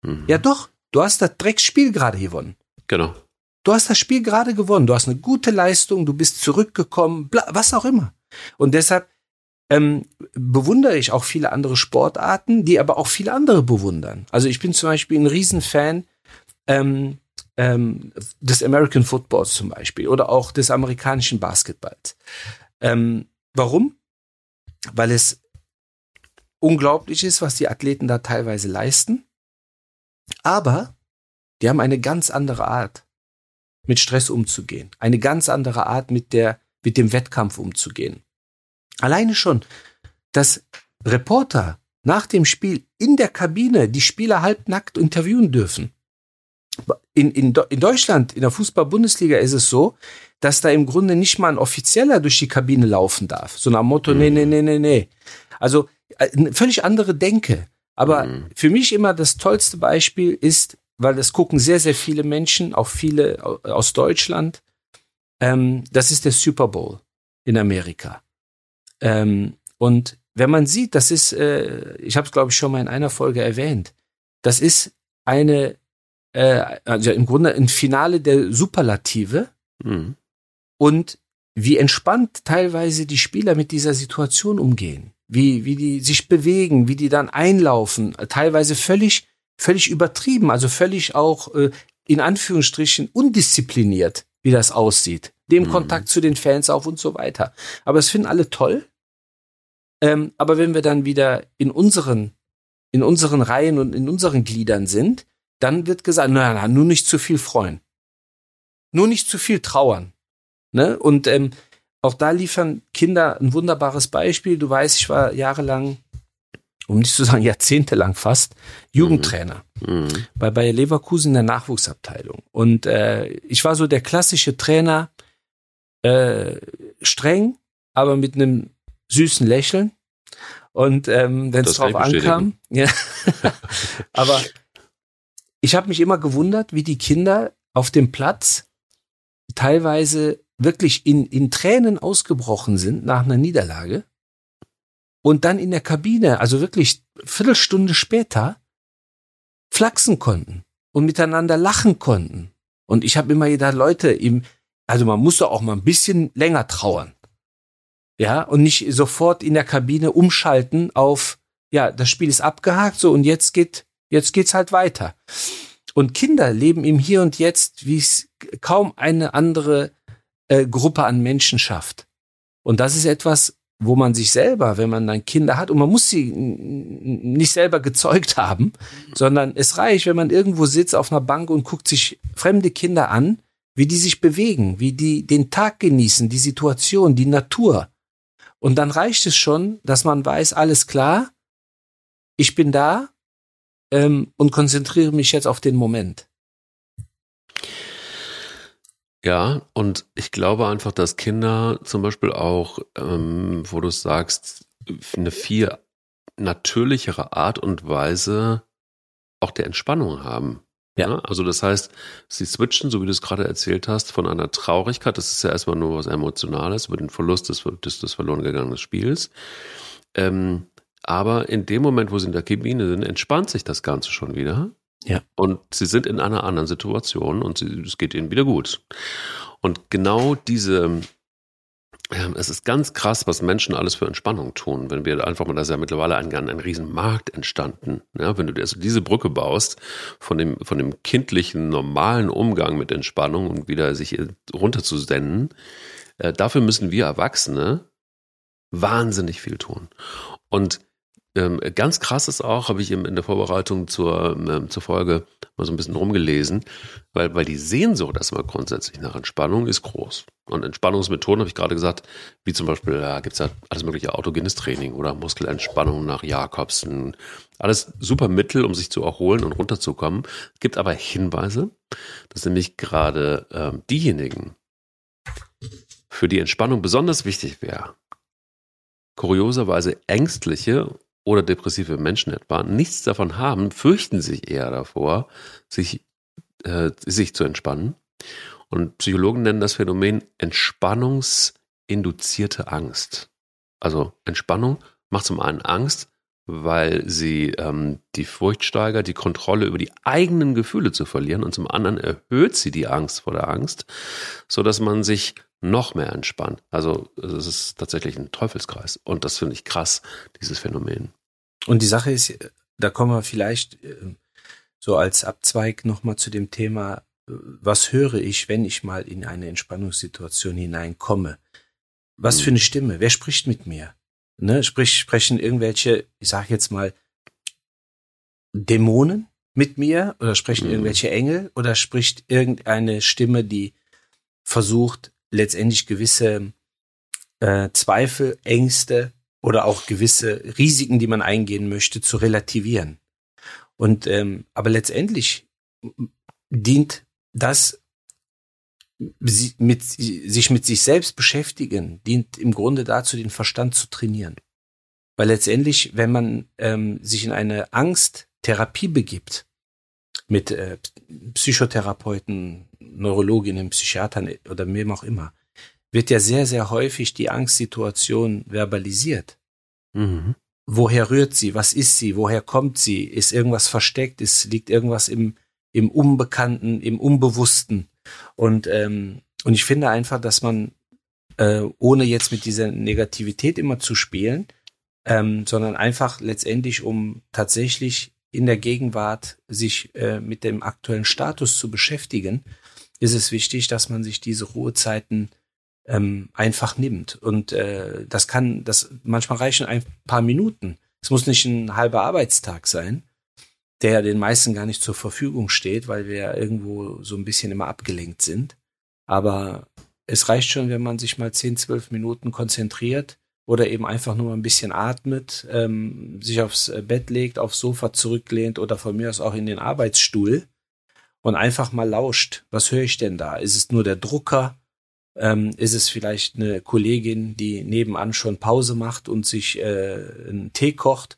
Mhm. Ja doch, du hast das Drecksspiel gerade gewonnen. Genau. Du hast das Spiel gerade gewonnen. Du hast eine gute Leistung, du bist zurückgekommen, bla, was auch immer. Und deshalb ähm, bewundere ich auch viele andere Sportarten, die aber auch viele andere bewundern. Also ich bin zum Beispiel ein Riesenfan ähm, ähm, des American Footballs zum Beispiel oder auch des amerikanischen Basketballs. Ähm, warum? Weil es unglaublich ist, was die Athleten da teilweise leisten. Aber die haben eine ganz andere Art, mit Stress umzugehen. Eine ganz andere Art, mit der, mit dem Wettkampf umzugehen. Alleine schon, dass Reporter nach dem Spiel in der Kabine die Spieler halbnackt interviewen dürfen. In, in, in Deutschland, in der Fußball-Bundesliga ist es so, dass da im Grunde nicht mal ein Offizieller durch die Kabine laufen darf. So nach Motto, mhm. nee, nee, nee, nee, nee. Also äh, eine völlig andere Denke. Aber mhm. für mich immer das tollste Beispiel ist, weil das gucken sehr, sehr viele Menschen, auch viele aus Deutschland, ähm, das ist der Super Bowl in Amerika Ähm, und wenn man sieht, das ist, äh, ich habe es glaube ich schon mal in einer Folge erwähnt, das ist eine, äh, also im Grunde ein Finale der Superlative mhm. und wie entspannt teilweise die Spieler mit dieser Situation umgehen, wie, wie die sich bewegen, wie die dann einlaufen, teilweise völlig, völlig übertrieben, also völlig auch äh, in Anführungsstrichen undiszipliniert, wie das aussieht. Dem mhm. Kontakt zu den Fans auf und so weiter. Aber es finden alle toll. Ähm, aber wenn wir dann wieder in unseren, in unseren Reihen und in unseren Gliedern sind, dann wird gesagt, na, na, nur nicht zu viel freuen. Nur nicht zu viel trauern. Ne? Und ähm, auch da liefern Kinder ein wunderbares Beispiel. Du weißt, ich war jahrelang, um nicht zu sagen jahrzehntelang fast, Jugendtrainer mhm. mhm. bei Bayer Leverkusen in der Nachwuchsabteilung. Und äh, ich war so der klassische Trainer, äh, streng, aber mit einem süßen Lächeln. Und ähm, wenn es drauf ankam, ja. aber ich habe mich immer gewundert, wie die Kinder auf dem Platz teilweise wirklich in, in Tränen ausgebrochen sind nach einer Niederlage und dann in der Kabine, also wirklich Viertelstunde später, flachsen konnten und miteinander lachen konnten. Und ich habe immer gedacht, Leute, im, also man muss doch auch mal ein bisschen länger trauern. Ja, und nicht sofort in der Kabine umschalten auf, ja, das Spiel ist abgehakt, so und jetzt geht, jetzt geht's halt weiter. Und Kinder leben im Hier und Jetzt, wie es kaum eine andere äh, Gruppe an Menschen schafft. Und das ist etwas, wo man sich selber, wenn man dann Kinder hat, und man muss sie nicht selber gezeugt haben, sondern es reicht, wenn man irgendwo sitzt auf einer Bank und guckt sich fremde Kinder an, wie die sich bewegen, wie die den Tag genießen, die Situation, die Natur. Und dann reicht es schon, dass man weiß, alles klar, ich bin da ähm, und konzentriere mich jetzt auf den Moment. Ja, und ich glaube einfach, dass Kinder zum Beispiel auch, ähm, wo du sagst, eine viel natürlichere Art und Weise auch der Entspannung haben. Ja. ja. Also das heißt, sie switchen, so wie du es gerade erzählt hast, von einer Traurigkeit, das ist ja erstmal nur was Emotionales, über den Verlust des, des, des verloren gegangenen Spiels. Ähm, aber in dem Moment, wo sie in der Kabine sind, entspannt sich das Ganze schon wieder. Ja. Und sie sind in einer anderen Situation und sie, es geht ihnen wieder gut. Und genau diese, es ist ganz krass, was Menschen alles für Entspannung tun. Wenn wir einfach mal, da ist ja mittlerweile ein, ein riesen Markt entstanden. Ja, wenn du also diese Brücke baust von dem, von dem kindlichen, normalen Umgang mit Entspannung und wieder sich runterzusenden, äh, dafür müssen wir Erwachsene wahnsinnig viel tun. Und ähm, ganz krass ist auch, habe ich in der Vorbereitung zur, ähm, zur Folge mal so ein bisschen rumgelesen, weil, weil die Sehnsucht erstmal grundsätzlich nach Entspannung ist groß. Und Entspannungsmethoden, habe ich gerade gesagt, wie zum Beispiel, ja, gibt es ja alles mögliche autogenes Training oder Muskelentspannung nach Jakobsen. Alles super Mittel, um sich zu erholen und runterzukommen. Gibt aber Hinweise, dass nämlich gerade ähm, diejenigen, für die Entspannung besonders wichtig wäre, kurioserweise ängstliche oder depressive Menschen etwa nichts davon haben, fürchten sich eher davor, sich, äh, sich zu entspannen. Und Psychologen nennen das Phänomen entspannungsinduzierte Angst. Also Entspannung macht zum einen Angst, weil sie ähm, die Furcht steigert, die Kontrolle über die eigenen Gefühle zu verlieren und zum anderen erhöht sie die Angst vor der Angst, so dass man sich noch mehr entspannt. Also es ist tatsächlich ein Teufelskreis und das finde ich krass, dieses Phänomen. Und die Sache ist, da kommen wir vielleicht äh, so als Abzweig nochmal zu dem Thema, äh, was höre ich, wenn ich mal in eine Entspannungssituation hineinkomme? Was für eine Stimme? Wer spricht mit mir? Ne, sprich, sprechen irgendwelche, ich sage jetzt mal, Dämonen mit mir oder sprechen mhm. irgendwelche Engel oder spricht irgendeine Stimme, die versucht, letztendlich gewisse äh, Zweifel, Ängste oder auch gewisse Risiken, die man eingehen möchte, zu relativieren. Und ähm, aber letztendlich dient das mit, sich mit sich selbst beschäftigen, dient im Grunde dazu, den Verstand zu trainieren. Weil letztendlich, wenn man ähm, sich in eine Angsttherapie begibt, mit äh, Psychotherapeuten, Neurologinnen, Psychiatern oder wem auch immer, wird ja sehr, sehr häufig die Angstsituation verbalisiert. Mhm. Woher rührt sie? Was ist sie? Woher kommt sie? Ist irgendwas versteckt? Ist, liegt irgendwas im, im Unbekannten, im Unbewussten? Und, ähm, und ich finde einfach, dass man, äh, ohne jetzt mit dieser Negativität immer zu spielen, ähm, sondern einfach letztendlich, um tatsächlich in der Gegenwart sich äh, mit dem aktuellen Status zu beschäftigen, ist es wichtig, dass man sich diese Ruhezeiten ähm, einfach nimmt. Und äh, das kann, das manchmal reichen ein paar Minuten. Es muss nicht ein halber Arbeitstag sein, der den meisten gar nicht zur Verfügung steht, weil wir irgendwo so ein bisschen immer abgelenkt sind. Aber es reicht schon, wenn man sich mal 10, 12 Minuten konzentriert oder eben einfach nur ein bisschen atmet, ähm, sich aufs Bett legt, aufs Sofa zurücklehnt oder von mir aus auch in den Arbeitsstuhl und einfach mal lauscht. Was höre ich denn da? Ist es nur der Drucker? Ähm, ist es vielleicht eine Kollegin, die nebenan schon Pause macht und sich äh, einen Tee kocht?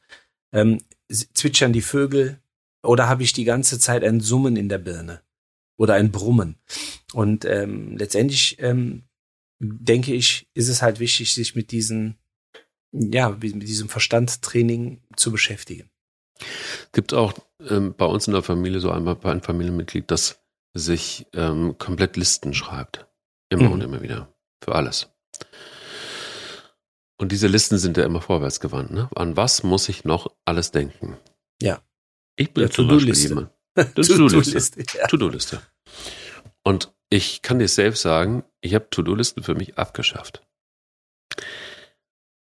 Ähm, zwitschern die Vögel? Oder habe ich die ganze Zeit ein Summen in der Birne? Oder ein Brummen? Und ähm, letztendlich ähm, denke ich, ist es halt wichtig, sich mit diesen, ja, mit diesem Verstandstraining zu beschäftigen. Gibt auch ähm, bei uns in der Familie so ein, ein Familienmitglied, das sich ähm, komplett Listen schreibt. Immer mhm. und immer wieder. Für alles. Und diese Listen sind ja immer vorwärts gewandt. Ne? An was muss ich noch alles denken? Ja. Ich bin ja, zum Beispiel jemand. To-Do-Liste. To-Do-Liste. Und ich kann dir selbst sagen, ich habe To-Do-Listen für mich abgeschafft.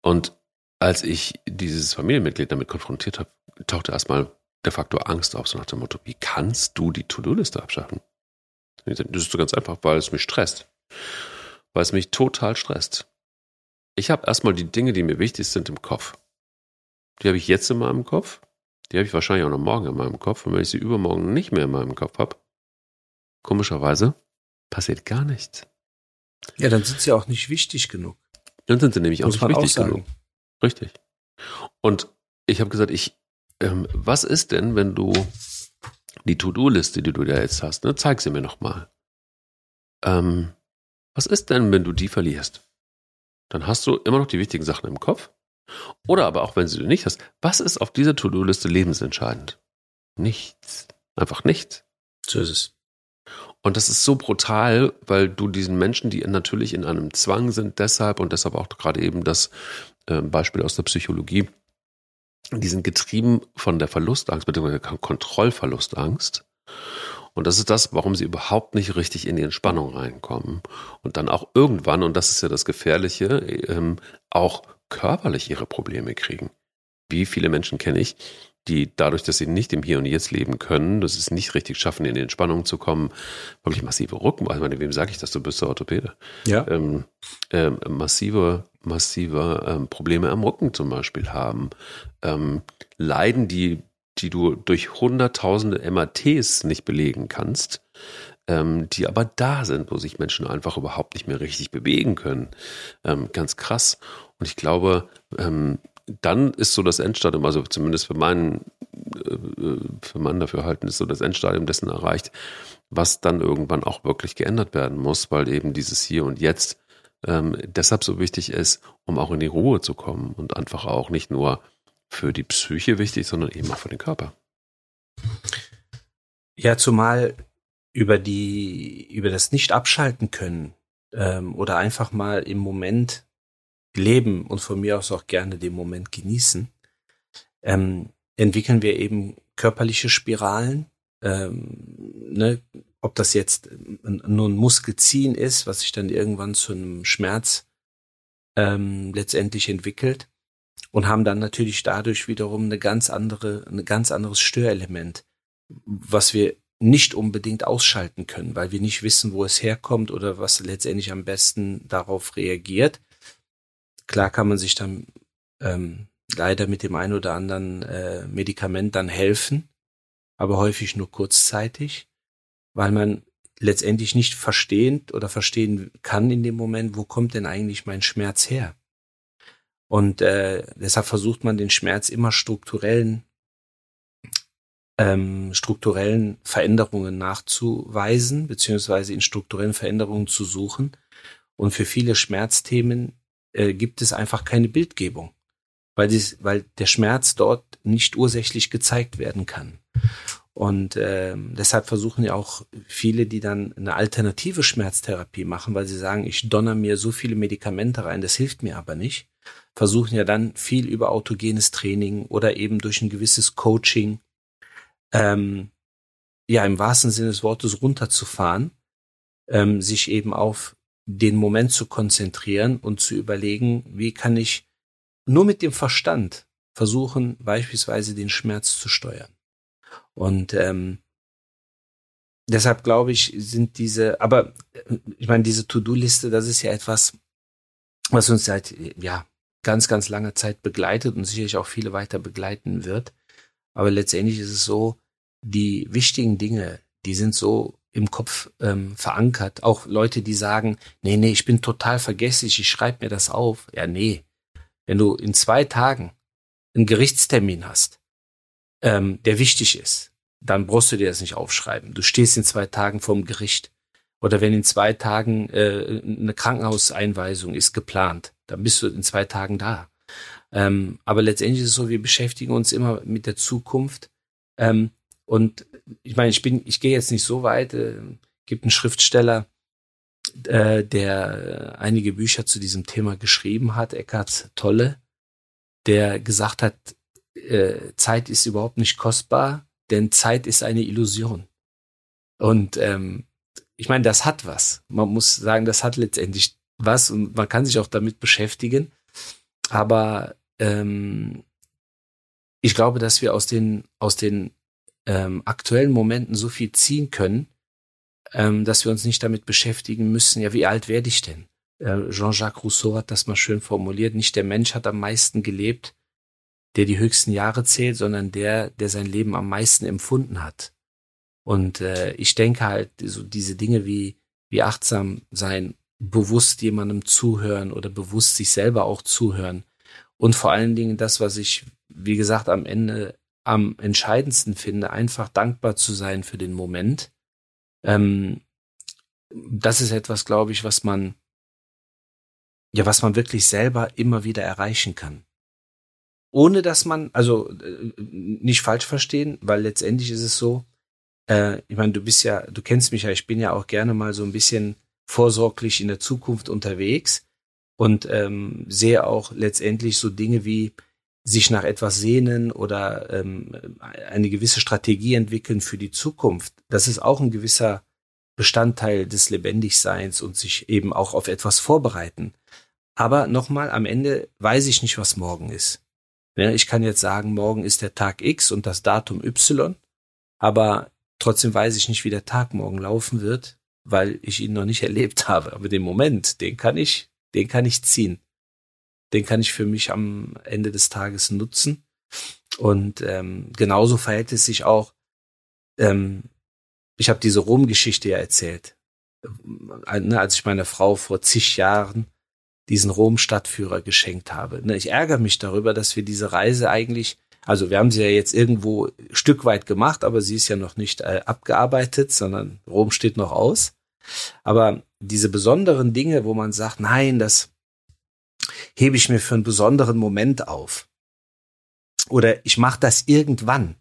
Und als ich dieses Familienmitglied damit konfrontiert habe, tauchte erstmal der Faktor Angst auf, so nach dem Motto, wie kannst du die To-Do-Liste abschaffen? Das ist so ganz einfach, weil es mich stresst. Weil es mich total stresst. Ich habe erstmal die Dinge, die mir wichtig sind, im Kopf. Die habe ich jetzt in meinem Kopf. Die habe ich wahrscheinlich auch noch morgen in meinem Kopf. Und wenn ich sie übermorgen nicht mehr in meinem Kopf habe, komischerweise passiert gar nichts. Ja, dann sind sie auch nicht wichtig genug. Dann sind sie nämlich auch nicht wichtig auch genug. Richtig. Und ich habe gesagt, ich, ähm, was ist denn, wenn du die To-Do-Liste, die du da jetzt hast, ne, zeig sie mir nochmal. Ähm, was ist denn, wenn du die verlierst? Dann hast du immer noch die wichtigen Sachen im Kopf. Oder aber auch wenn du sie nicht hast, was ist auf dieser To-Do-Liste lebensentscheidend? Nichts. Einfach nichts. So ist es. Und das ist so brutal, weil du diesen Menschen, die natürlich in einem Zwang sind, deshalb und deshalb auch gerade eben das äh, Beispiel aus der Psychologie, die sind getrieben von der Verlustangst, beziehungsweise Kontrollverlustangst. Und das ist das, warum sie überhaupt nicht richtig in die Entspannung reinkommen. Und dann auch irgendwann, und das ist ja das Gefährliche, ähm, auch körperlich ihre Probleme kriegen. Wie viele Menschen kenne ich, die dadurch, dass sie nicht im Hier und Jetzt leben können, dass sie es nicht richtig schaffen, in die Entspannung zu kommen, wirklich massive Rücken, also meine, wem sage ich das, du bist der Orthopäde, ja. ähm, ähm, massive, massive ähm, Probleme am Rücken zum Beispiel haben, ähm, Leiden, die, die du durch hunderttausende MATs nicht belegen kannst, ähm, die aber da sind, wo sich Menschen einfach überhaupt nicht mehr richtig bewegen können. Ähm, ganz krass. Und ich glaube, dann ist so das Endstadium, also zumindest für meinen, äh, für meinen Dafürhalten ist so das Endstadium dessen erreicht, was dann irgendwann auch wirklich geändert werden muss, weil eben dieses Hier und Jetzt ähm, deshalb so wichtig ist, um auch in die Ruhe zu kommen und einfach auch nicht nur für die Psyche wichtig, sondern eben auch für den Körper. Ja, zumal über die, über das nicht abschalten können ähm, oder einfach mal im Moment leben und von mir aus auch gerne den Moment genießen, ähm, entwickeln wir eben körperliche Spiralen. Ähm, ne? Ob das jetzt nur ein Muskelziehen ist, was sich dann irgendwann zu einem Schmerz ähm, letztendlich entwickelt und haben dann natürlich dadurch wiederum eine ganz andere, ein ganz anderes Störelement, was wir nicht unbedingt ausschalten können, weil wir nicht wissen, wo es herkommt oder was letztendlich am besten darauf reagiert. Klar kann man sich dann ähm, leider mit dem ein oder anderen äh, Medikament dann helfen, aber häufig nur kurzzeitig, weil man letztendlich nicht verstehend oder verstehen kann in dem Moment, wo kommt denn eigentlich mein Schmerz her? Und äh, deshalb versucht man den Schmerz immer strukturellen ähm, strukturellen Veränderungen nachzuweisen, beziehungsweise in strukturellen Veränderungen zu suchen Und für viele Schmerzthemen äh, gibt es einfach keine Bildgebung, weil, dies, weil der Schmerz dort nicht ursächlich gezeigt werden kann. Und äh, deshalb versuchen ja auch viele, die dann eine alternative Schmerztherapie machen, weil sie sagen, ich donner mir so viele Medikamente rein, das hilft mir aber nicht, versuchen ja dann viel über autogenes Training oder eben durch ein gewisses Coaching, ähm, ja im wahrsten Sinne des Wortes runterzufahren, ähm, sich eben auf den Moment zu konzentrieren und zu überlegen, wie kann ich nur mit dem Verstand versuchen, beispielsweise den Schmerz zu steuern. Und ähm, deshalb glaube ich, sind diese, aber ich meine, diese To-Do-Liste, das ist ja etwas, was uns seit ja ganz, ganz langer Zeit begleitet und sicherlich auch viele weiter begleiten wird. Aber letztendlich ist es so, die wichtigen Dinge, die sind so im Kopf ähm, verankert. Auch Leute, die sagen, nee, nee, ich bin total vergesslich, ich schreibe mir das auf. Ja, nee. Wenn du in zwei Tagen einen Gerichtstermin hast, ähm, der wichtig ist, dann brauchst du dir das nicht aufschreiben. Du stehst in zwei Tagen vorm Gericht. Oder wenn in zwei Tagen äh, eine Krankenhauseinweisung ist geplant, dann bist du in zwei Tagen da. Ähm, aber letztendlich ist es so, wir beschäftigen uns immer mit der Zukunft. Ähm, und ich meine, ich bin, ich gehe jetzt nicht so weit. Äh, gibt einen Schriftsteller, äh, der einige Bücher zu diesem Thema geschrieben hat, Eckhard Tolle, der gesagt hat, äh, Zeit ist überhaupt nicht kostbar, denn Zeit ist eine Illusion. Und ähm, ich meine, das hat was. Man muss sagen, das hat letztendlich was und man kann sich auch damit beschäftigen. Aber ähm, ich glaube, dass wir aus den, aus den ähm, aktuellen Momenten so viel ziehen können, ähm, dass wir uns nicht damit beschäftigen müssen, ja, wie alt werde ich denn? Äh, Jean-Jacques Rousseau hat das mal schön formuliert, nicht der Mensch hat am meisten gelebt, der die höchsten Jahre zählt, sondern der, der sein Leben am meisten empfunden hat. Und äh, ich denke halt, so diese Dinge wie, wie achtsam sein, bewusst jemandem zuhören oder bewusst sich selber auch zuhören. Und vor allen Dingen das, was ich, wie gesagt, am Ende am entscheidendsten finde, einfach dankbar zu sein für den Moment. Ähm, das ist etwas, glaube ich, was man, ja, was man wirklich selber immer wieder erreichen kann ohne dass man, also äh, nicht falsch verstehen, weil letztendlich ist es so, äh, ich meine, du bist ja, du kennst mich ja, ich bin ja auch gerne mal so ein bisschen vorsorglich in der Zukunft unterwegs und ähm, sehe auch letztendlich so Dinge wie sich nach etwas sehnen oder ähm, eine gewisse Strategie entwickeln für die Zukunft. Das ist auch ein gewisser Bestandteil des Lebendigseins und sich eben auch auf etwas vorbereiten. Aber nochmal, am Ende weiß ich nicht, was morgen ist. Ich kann jetzt sagen, morgen ist der Tag X und das Datum Y, aber trotzdem weiß ich nicht, wie der Tag morgen laufen wird, weil ich ihn noch nicht erlebt habe. Aber den Moment, den kann ich, den kann ich ziehen. Den kann ich für mich am Ende des Tages nutzen. Und ähm, genauso verhält es sich auch. Ähm, ich habe diese Rom-Geschichte ja erzählt, äh, ne, als ich meiner Frau vor zig Jahren diesen Rom-Stadtführer geschenkt habe. Ne, ich ärgere mich darüber, dass wir diese Reise eigentlich, also wir haben sie ja jetzt irgendwo Stück weit gemacht, aber sie ist ja noch nicht äh, abgearbeitet, sondern Rom steht noch aus. Aber diese besonderen Dinge, wo man sagt, nein, das hebe ich mir für einen besonderen Moment auf. Oder ich mache das irgendwann.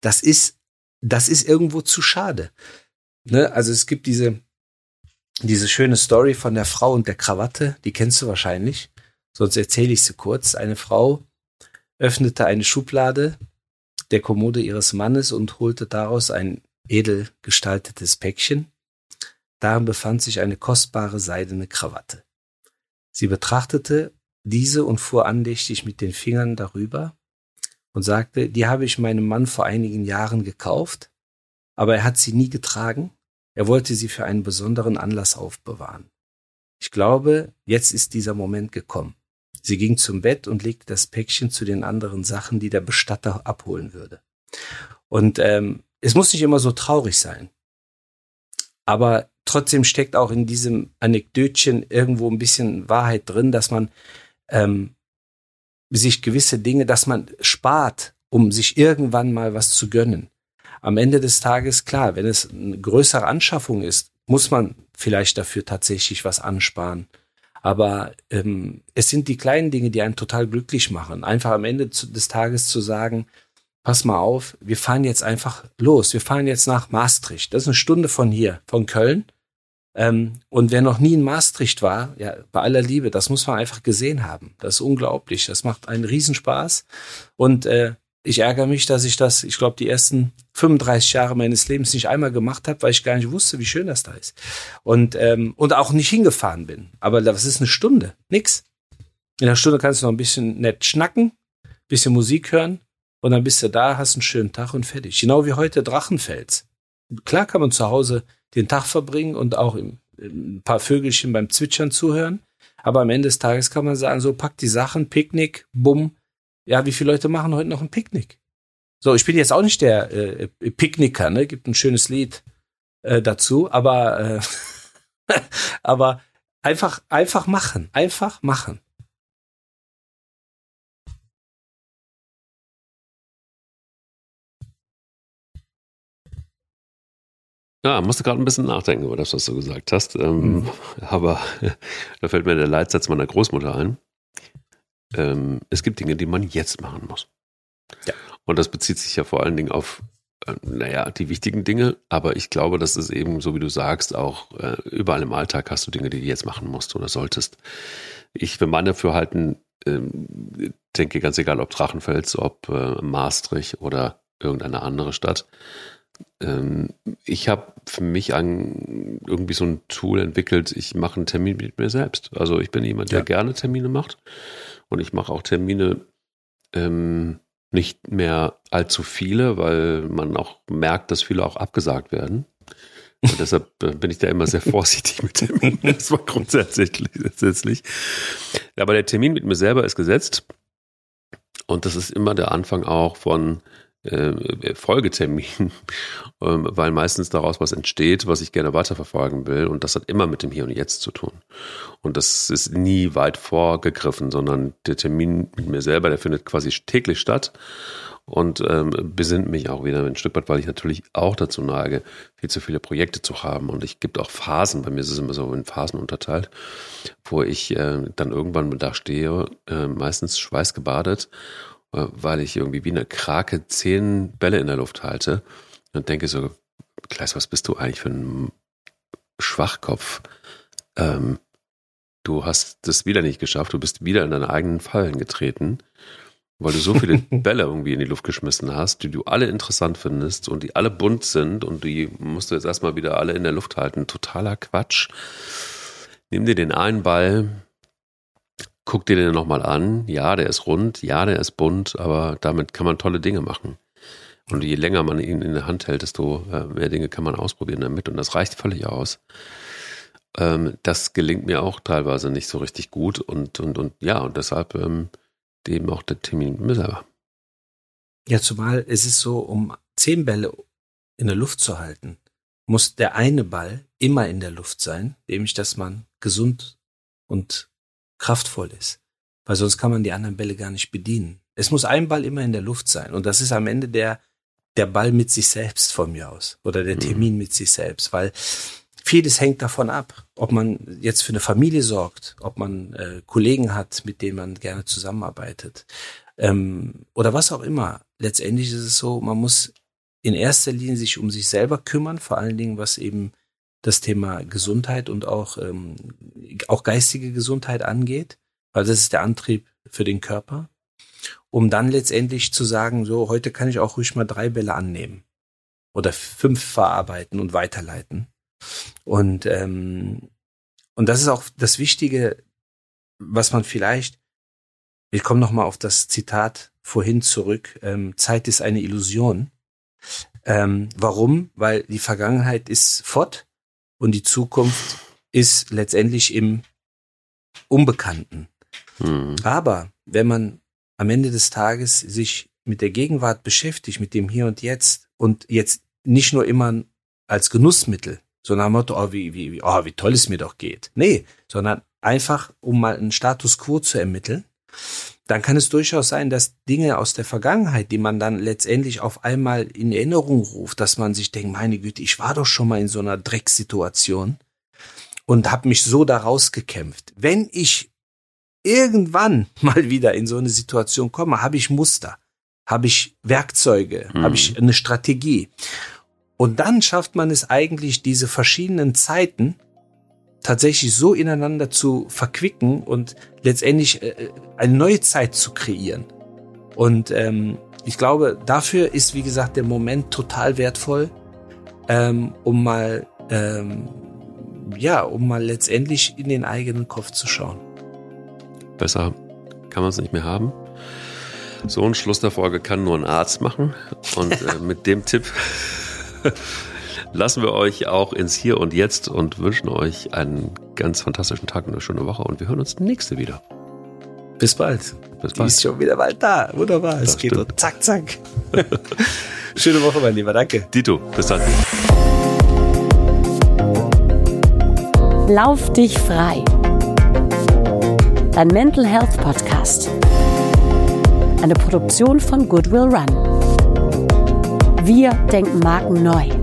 Das ist, das ist irgendwo zu schade. Ne? Also es gibt diese, diese schöne Story von der Frau und der Krawatte, die kennst du wahrscheinlich. Sonst erzähle ich sie kurz. Eine Frau öffnete eine Schublade der Kommode ihres Mannes und holte daraus ein edel gestaltetes Päckchen. Darin befand sich eine kostbare seidene Krawatte. Sie betrachtete diese und fuhr andächtig mit den Fingern darüber und sagte, die habe ich meinem Mann vor einigen Jahren gekauft, aber er hat sie nie getragen er wollte sie für einen besonderen Anlass aufbewahren. Ich glaube, jetzt ist dieser Moment gekommen. Sie ging zum Bett und legte das Päckchen zu den anderen Sachen, die der Bestatter abholen würde. Und ähm, es muss nicht immer so traurig sein. Aber trotzdem steckt auch in diesem Anekdötchen irgendwo ein bisschen Wahrheit drin, dass man ähm, sich gewisse Dinge, dass man spart, um sich irgendwann mal was zu gönnen am Ende des Tages, klar, wenn es eine größere Anschaffung ist, muss man vielleicht dafür tatsächlich was ansparen. Aber ähm, es sind die kleinen Dinge, die einen total glücklich machen. Einfach am Ende des Tages zu sagen, pass mal auf, wir fahren jetzt einfach los. Wir fahren jetzt nach Maastricht. Das ist eine Stunde von hier, von Köln. Ähm, und wer noch nie in Maastricht war, ja, bei aller Liebe, das muss man einfach gesehen haben. Das ist unglaublich. Das macht einen Riesenspaß. Und äh, ich ärgere mich, dass ich das, ich glaube, die ersten 35 Jahre meines Lebens nicht einmal gemacht habe, weil ich gar nicht wusste, wie schön das da ist. Und, ähm, und auch nicht hingefahren bin. Aber das ist eine Stunde. Nix. In einer Stunde kannst du noch ein bisschen nett schnacken, bisschen Musik hören und dann bist du da, hast einen schönen Tag und fertig. Genau wie heute Drachenfels. Klar kann man zu Hause den Tag verbringen und auch ein paar Vögelchen beim Zwitschern zuhören. Aber am Ende des Tages kann man sagen, so pack die Sachen, Picknick, bumm. Ja, wie viele Leute machen heute noch ein Picknick? So, ich bin jetzt auch nicht der äh, Picknicker, ne? Gibt ein schönes Lied äh, dazu, aber äh, aber einfach einfach machen, einfach machen. Ja, musste gerade ein bisschen nachdenken über das, was du gesagt hast. Ähm, mhm. Aber da fällt mir der Leitsatz meiner Großmutter ein. Ähm, es gibt Dinge, die man jetzt machen muss. Ja. Und das bezieht sich ja vor allen Dingen auf, äh, naja, die wichtigen Dinge. Aber ich glaube, das ist eben, so wie du sagst, auch äh, überall im Alltag hast du Dinge, die du jetzt machen musst oder solltest. Ich für meine Dafürhalten ähm, denke, ganz egal, ob Drachenfels, ob äh, Maastricht oder irgendeine andere Stadt ich habe für mich ein, irgendwie so ein Tool entwickelt, ich mache einen Termin mit mir selbst. Also ich bin jemand, der ja. gerne Termine macht und ich mache auch Termine ähm, nicht mehr allzu viele, weil man auch merkt, dass viele auch abgesagt werden. Und deshalb äh, bin ich da immer sehr vorsichtig mit Terminen. Das war grundsätzlich. Grundsätzlich. Aber der Termin mit mir selber ist gesetzt. Und das ist immer der Anfang auch von äh, Folgetermin, ähm, weil meistens daraus was entsteht, was ich gerne weiterverfolgen will. Und das hat immer mit dem Hier und Jetzt zu tun. Und das ist nie weit vorgegriffen, sondern der Termin mit mir selber, der findet quasi täglich statt und ähm, besinnt mich auch wieder ein Stück weit, weil ich natürlich auch dazu neige, viel zu viele Projekte zu haben. Und ich gibt auch Phasen, bei mir ist es immer so in Phasen unterteilt, wo ich äh, dann irgendwann da stehe, äh, meistens schweißgebadet äh, weil ich irgendwie wie eine Krake zehn Bälle in der Luft halte und denke so, Kleis, was bist du eigentlich für ein Schwachkopf? Ähm, du hast das wieder nicht geschafft, du bist wieder in deine eigenen Fallen getreten, weil du so viele Bälle irgendwie in die Luft geschmissen hast, die du alle interessant findest und die alle bunt sind und die musst du jetzt erstmal wieder alle in der Luft halten. Totaler Quatsch. Nimm dir den einen Ball, guck dir den nochmal an. Ja, der ist rund, ja, der ist bunt, aber damit kann man tolle Dinge machen. Und je länger man ihn in der Hand hält, desto äh, mehr Dinge kann man ausprobieren damit. Und das reicht völlig aus. Ähm, das gelingt mir auch teilweise nicht so richtig gut. Und, und, und ja, und deshalb ähm, eben auch der Termin selber. Ja, zumal es ist so, um zehn Bälle in der Luft zu halten, muss der eine Ball immer in der Luft sein, nämlich dass man gesund und kraftvoll ist. Weil sonst kann man die anderen Bälle gar nicht bedienen. Es muss ein Ball immer in der Luft sein. Und das ist am Ende der, der Ball mit sich selbst von mir aus. Oder der mhm. Termin mit sich selbst. Weil vieles hängt davon ab, ob man jetzt für eine Familie sorgt, ob man äh, Kollegen hat, mit denen man gerne zusammenarbeitet. Ähm, oder was auch immer. Letztendlich ist es so, man muss in erster Linie sich um sich selber kümmern, vor allen Dingen was eben das Thema Gesundheit und auch, ähm, auch geistige Gesundheit angeht, weil das ist der Antrieb für den Körper, um dann letztendlich zu sagen, so, heute kann ich auch ruhig mal drei Bälle annehmen oder fünf verarbeiten und weiterleiten. Und, ähm, und das ist auch das Wichtige, was man vielleicht, ich komme nochmal auf das Zitat vorhin zurück, ähm, Zeit ist eine Illusion. Ähm, warum? Weil die Vergangenheit ist fort und die Zukunft ist letztendlich im Unbekannten. Mhm. Aber wenn man am Ende des Tages sich mit der Gegenwart beschäftigt, mit dem Hier und Jetzt und jetzt nicht nur immer als Genussmittel, so nach dem Motto, oh, wie, wie, oh, wie toll es mir doch geht. Nee, sondern einfach, um mal einen Status quo zu ermitteln, dann kann es durchaus sein, dass Dinge aus der Vergangenheit, die man dann letztendlich auf einmal in Erinnerung ruft, dass man sich denkt, meine Güte, ich war doch schon mal in so einer Drecksituation und habe mich so daraus gekämpft. Wenn ich irgendwann mal wieder in so eine Situation komme, habe ich Muster, habe ich Werkzeuge, mhm. habe ich eine Strategie. Und dann schafft man es eigentlich, diese verschiedenen Zeiten tatsächlich so ineinander zu verquicken und letztendlich äh, eine neue Zeit zu kreieren. Und ähm, ich glaube, dafür ist, wie gesagt, der Moment total wertvoll, ähm, um mal, ähm, ja, um mal letztendlich in den eigenen Kopf zu schauen. Besser kann man es nicht mehr haben. So ein Schluss der Folge kann nur ein Arzt machen. Und äh, mit dem Tipp lassen wir euch auch ins Hier und Jetzt und wünschen euch einen ganz fantastischen Tag und eine schöne Woche. Und wir hören uns nächste wieder. Bis bald. Bis bald. Die ist schon wieder bald da. Wunderbar. Das es geht so zack, zack. Schöne Woche, mein Lieber. Danke. Dito, bis dann. Lauf dich frei. Dein Mental Health Podcast. Eine Produktion von Goodwill Run. Wir denken Marken neu.